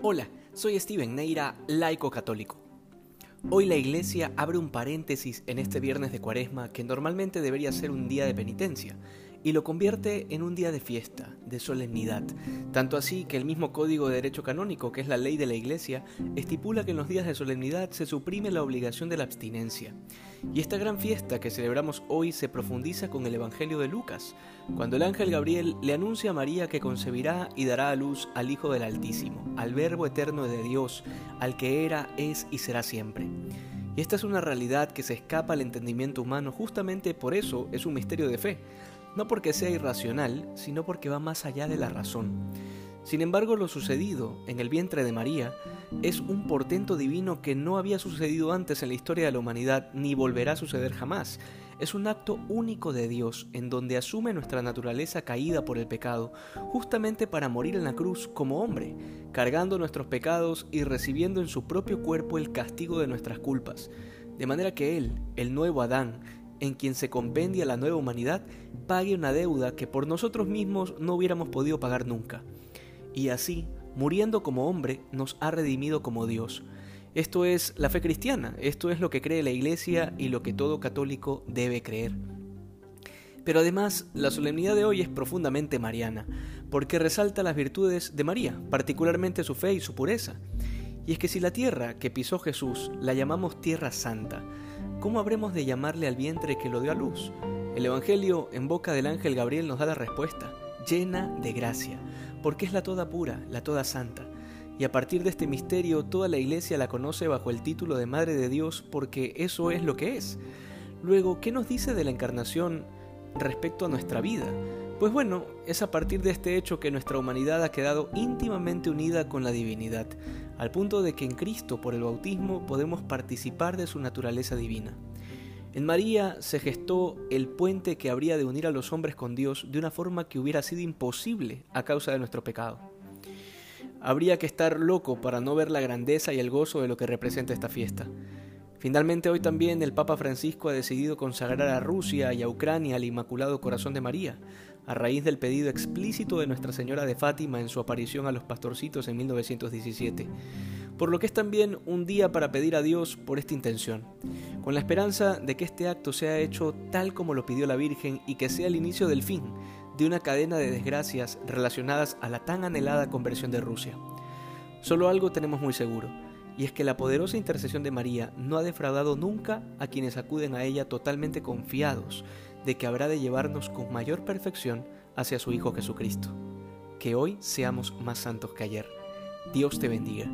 Hola, soy Steven Neira, laico católico. Hoy la iglesia abre un paréntesis en este viernes de cuaresma que normalmente debería ser un día de penitencia, y lo convierte en un día de fiesta, de solemnidad. Tanto así que el mismo Código de Derecho Canónico, que es la ley de la Iglesia, estipula que en los días de solemnidad se suprime la obligación de la abstinencia. Y esta gran fiesta que celebramos hoy se profundiza con el Evangelio de Lucas, cuando el ángel Gabriel le anuncia a María que concebirá y dará a luz al Hijo del Altísimo, al Verbo eterno de Dios, al que era, es y será siempre. Y esta es una realidad que se escapa al entendimiento humano, justamente por eso es un misterio de fe no porque sea irracional, sino porque va más allá de la razón. Sin embargo, lo sucedido en el vientre de María es un portento divino que no había sucedido antes en la historia de la humanidad ni volverá a suceder jamás. Es un acto único de Dios en donde asume nuestra naturaleza caída por el pecado, justamente para morir en la cruz como hombre, cargando nuestros pecados y recibiendo en su propio cuerpo el castigo de nuestras culpas. De manera que Él, el nuevo Adán, en quien se compendia la nueva humanidad pague una deuda que por nosotros mismos no hubiéramos podido pagar nunca. Y así, muriendo como hombre, nos ha redimido como Dios. Esto es la fe cristiana, esto es lo que cree la Iglesia y lo que todo católico debe creer. Pero además, la solemnidad de hoy es profundamente mariana, porque resalta las virtudes de María, particularmente su fe y su pureza. Y es que si la tierra que pisó Jesús la llamamos tierra santa, ¿cómo habremos de llamarle al vientre que lo dio a luz? El Evangelio en boca del ángel Gabriel nos da la respuesta, llena de gracia, porque es la toda pura, la toda santa. Y a partir de este misterio toda la iglesia la conoce bajo el título de Madre de Dios porque eso es lo que es. Luego, ¿qué nos dice de la encarnación respecto a nuestra vida? Pues bueno, es a partir de este hecho que nuestra humanidad ha quedado íntimamente unida con la divinidad, al punto de que en Cristo por el bautismo podemos participar de su naturaleza divina. En María se gestó el puente que habría de unir a los hombres con Dios de una forma que hubiera sido imposible a causa de nuestro pecado. Habría que estar loco para no ver la grandeza y el gozo de lo que representa esta fiesta. Finalmente hoy también el Papa Francisco ha decidido consagrar a Rusia y a Ucrania al Inmaculado Corazón de María, a raíz del pedido explícito de Nuestra Señora de Fátima en su aparición a los pastorcitos en 1917, por lo que es también un día para pedir a Dios por esta intención, con la esperanza de que este acto sea hecho tal como lo pidió la Virgen y que sea el inicio del fin de una cadena de desgracias relacionadas a la tan anhelada conversión de Rusia. Solo algo tenemos muy seguro, y es que la poderosa intercesión de María no ha defraudado nunca a quienes acuden a ella totalmente confiados de que habrá de llevarnos con mayor perfección hacia su Hijo Jesucristo. Que hoy seamos más santos que ayer. Dios te bendiga.